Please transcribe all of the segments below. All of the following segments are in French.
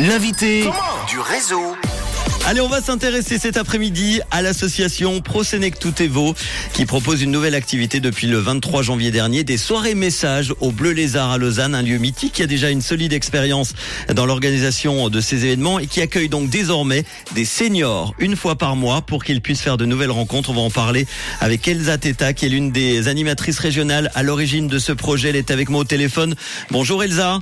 L'invité du réseau. Allez, on va s'intéresser cet après-midi à l'association Prosenectutevo qui propose une nouvelle activité depuis le 23 janvier dernier, des soirées messages au Bleu Lézard à Lausanne, un lieu mythique qui a déjà une solide expérience dans l'organisation de ces événements et qui accueille donc désormais des seniors une fois par mois pour qu'ils puissent faire de nouvelles rencontres. On va en parler avec Elsa Teta qui est l'une des animatrices régionales à l'origine de ce projet. Elle est avec moi au téléphone. Bonjour Elsa.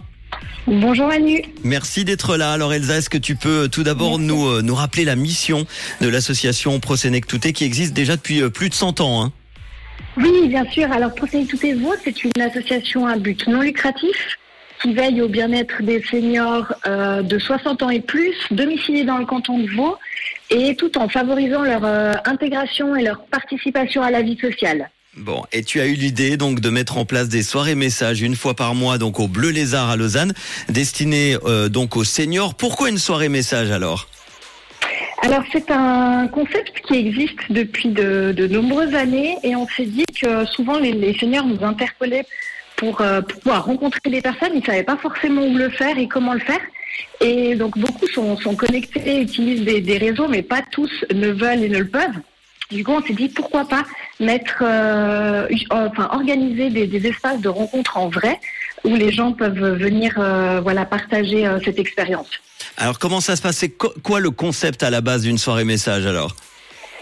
Bonjour Manu. Merci d'être là. Alors Elsa, est-ce que tu peux tout d'abord nous, euh, nous rappeler la mission de l'association Prosenectute qui existe déjà depuis euh, plus de 100 ans hein? Oui, bien sûr. Alors Prosenectute Vaud, c'est une association à but non lucratif qui veille au bien-être des seniors euh, de 60 ans et plus, domiciliés dans le canton de Vaud, et tout en favorisant leur euh, intégration et leur participation à la vie sociale. Bon, et tu as eu l'idée donc de mettre en place des soirées messages une fois par mois donc au Bleu Lézard à Lausanne, destinées euh, donc aux seniors. Pourquoi une soirée message alors? Alors c'est un concept qui existe depuis de, nombreuses années et on s'est dit que souvent les, les seniors nous interpellaient pour, euh, pouvoir rencontrer des personnes, ils ne savaient pas forcément où le faire et comment le faire. Et donc beaucoup sont, connectés, utilisent des réseaux, mais pas tous ne veulent et ne le peuvent. Du coup, on s'est dit pourquoi pas mettre, euh, enfin organiser des, des, espaces de rencontres en vrai où les gens peuvent venir, euh, voilà, partager euh, cette expérience. Alors comment ça se passe? C'est quoi le concept à la base d'une soirée message alors?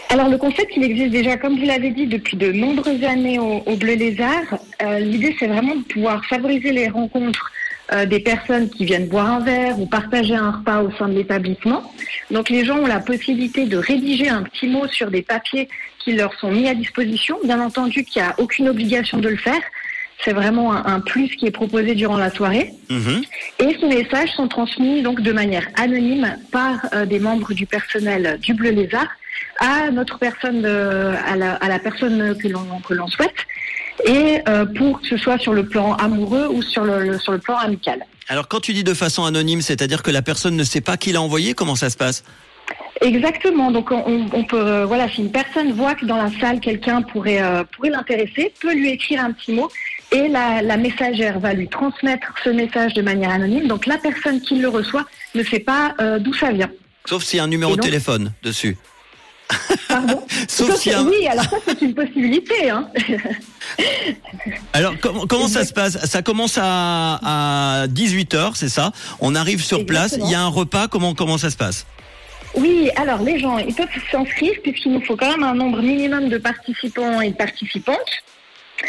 Alors le concept, il existe déjà, comme vous l'avez dit, depuis de nombreuses années au, au Bleu Lézard. Euh, L'idée, c'est vraiment de pouvoir favoriser les rencontres euh, des personnes qui viennent boire un verre ou partager un repas au sein de l'établissement. Donc les gens ont la possibilité de rédiger un petit mot sur des papiers qui leur sont mis à disposition. Bien entendu qu'il n'y a aucune obligation de le faire. C'est vraiment un, un, plus qui est proposé durant la soirée. mmh. Et ces messages sont transmis donc de manière anonyme par euh, des membres du personnel du Bleu Lézard à notre personne, euh, à, la, à, la, personne que l'on que l'on souhaite, et euh, pour que ce soit sur le plan amoureux ou sur le, le, sur le plan amical. Alors quand tu dis de façon anonyme, c'est-à-dire que la personne ne sait pas qui l'a envoyé, comment ça se passe? Exactement. Donc on, on peut, euh, voilà, si une personne voit que dans la salle quelqu'un pourrait euh, pourrait l'intéresser, peut lui écrire un petit mot et la, la, messagère va lui transmettre ce message de manière anonyme. Donc la personne qui le reçoit ne sait pas euh, d'où ça vient. Sauf s'il y a un numéro de téléphone dessus. Pardon Sauf si un... Oui, alors ça c'est une possibilité. Hein. alors comment, comment ça se passe? Ça commence à, à 18h, c'est ça? On arrive sur Exactement. place, il y a un repas, comment, comment ça se passe? Oui, alors les gens, ils peuvent s'inscrire puisqu'il nous faut quand même un nombre minimum de participants et de participantes.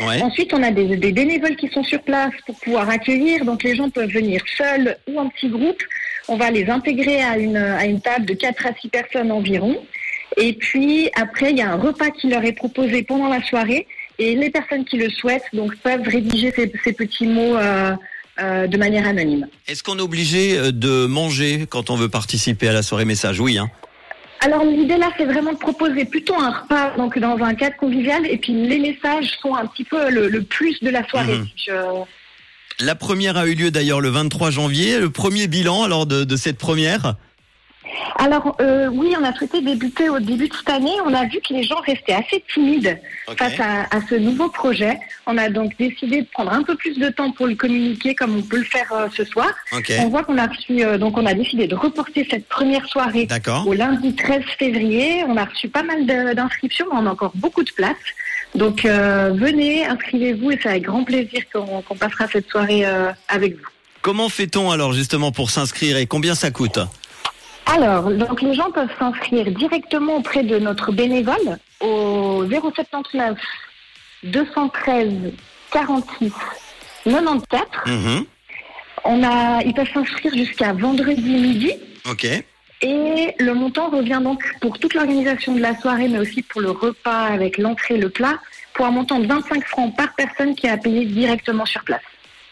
Ouais. Ensuite, on a des, des, bénévoles qui sont sur place pour pouvoir accueillir. Donc les gens peuvent venir seuls ou en petits groupes. On va les intégrer à une, à une table de 4 à 6 personnes environ. Et puis après, il y a un repas qui leur est proposé pendant la soirée. Et les personnes qui le souhaitent donc peuvent rédiger ces, ces petits mots euh, euh, de manière anonyme. Est-ce qu'on est obligé euh, de manger quand on veut participer à la soirée message? Oui. Hein. Alors l'idée là, c'est vraiment de proposer plutôt un repas donc dans un cadre convivial. Et puis les messages sont un petit peu le, le plus de la soirée. Mmh. Je... La première a eu lieu d'ailleurs le 23 janvier. Le premier bilan alors de, de cette première? Alors euh, oui, on a souhaité débuter au début de cette année. On a vu que les gens restaient assez timides okay. face à, à, ce nouveau projet. On a donc décidé de prendre un peu plus de temps pour le communiquer, comme on peut le faire euh, ce soir. Okay. On voit qu'on a reçu, euh, donc on a décidé de reporter cette première soirée au lundi 13 février. On a reçu pas mal d'inscriptions, mais on a encore beaucoup de place. Donc euh, venez, inscrivez-vous et c'est avec grand plaisir qu'on qu passera cette soirée avec vous. Comment fait-on alors justement pour s'inscrire et combien ça coûte? Alors, donc les gens peuvent s'inscrire directement auprès de notre bénévole au 079 213 46 94. Mmh. On a, ils peuvent s'inscrire jusqu'à vendredi midi. Ok. Et le montant revient donc pour toute l'organisation de la soirée, mais aussi pour le repas avec l'entrée et le plat, pour un montant de 25 francs par personne qui a payé directement sur place.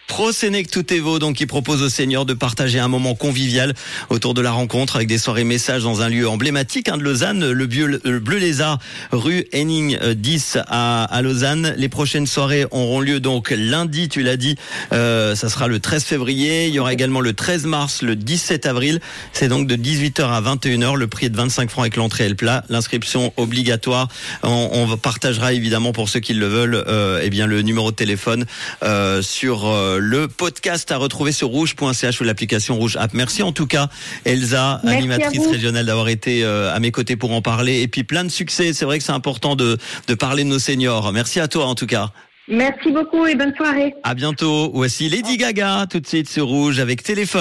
Prosenectutevo, donc qui propose aux seniors de partager un moment convivial autour de la rencontre avec des soirées messages dans un lieu emblématique hein, de Lausanne, le, Bleu, le Bleu Lézard, rue Henning 10 à, à, Lausanne. Les prochaines soirées auront lieu donc lundi, tu l'as dit, euh, ça sera le 13 février. Il y aura également le 13 mars, le 17 avril. C'est donc de 18h à 21h. Le prix est de 25 francs avec l'entrée et le plat. L'inscription obligatoire. On, on, partagera évidemment pour ceux qui le veulent, euh, eh bien le numéro de téléphone euh, sur le podcast à retrouver sur rouge.ch ou l'application Rouge App. Merci en tout cas, Elsa, Merci animatrice régionale, d'avoir été euh, à mes côtés pour en parler. Et puis plein de succès. C'est vrai que c'est important de, de parler de nos seniors. Merci à toi en tout cas. Merci beaucoup et bonne soirée. À bientôt. Voici Lady Gaga tout de suite sur Rouge avec téléphone.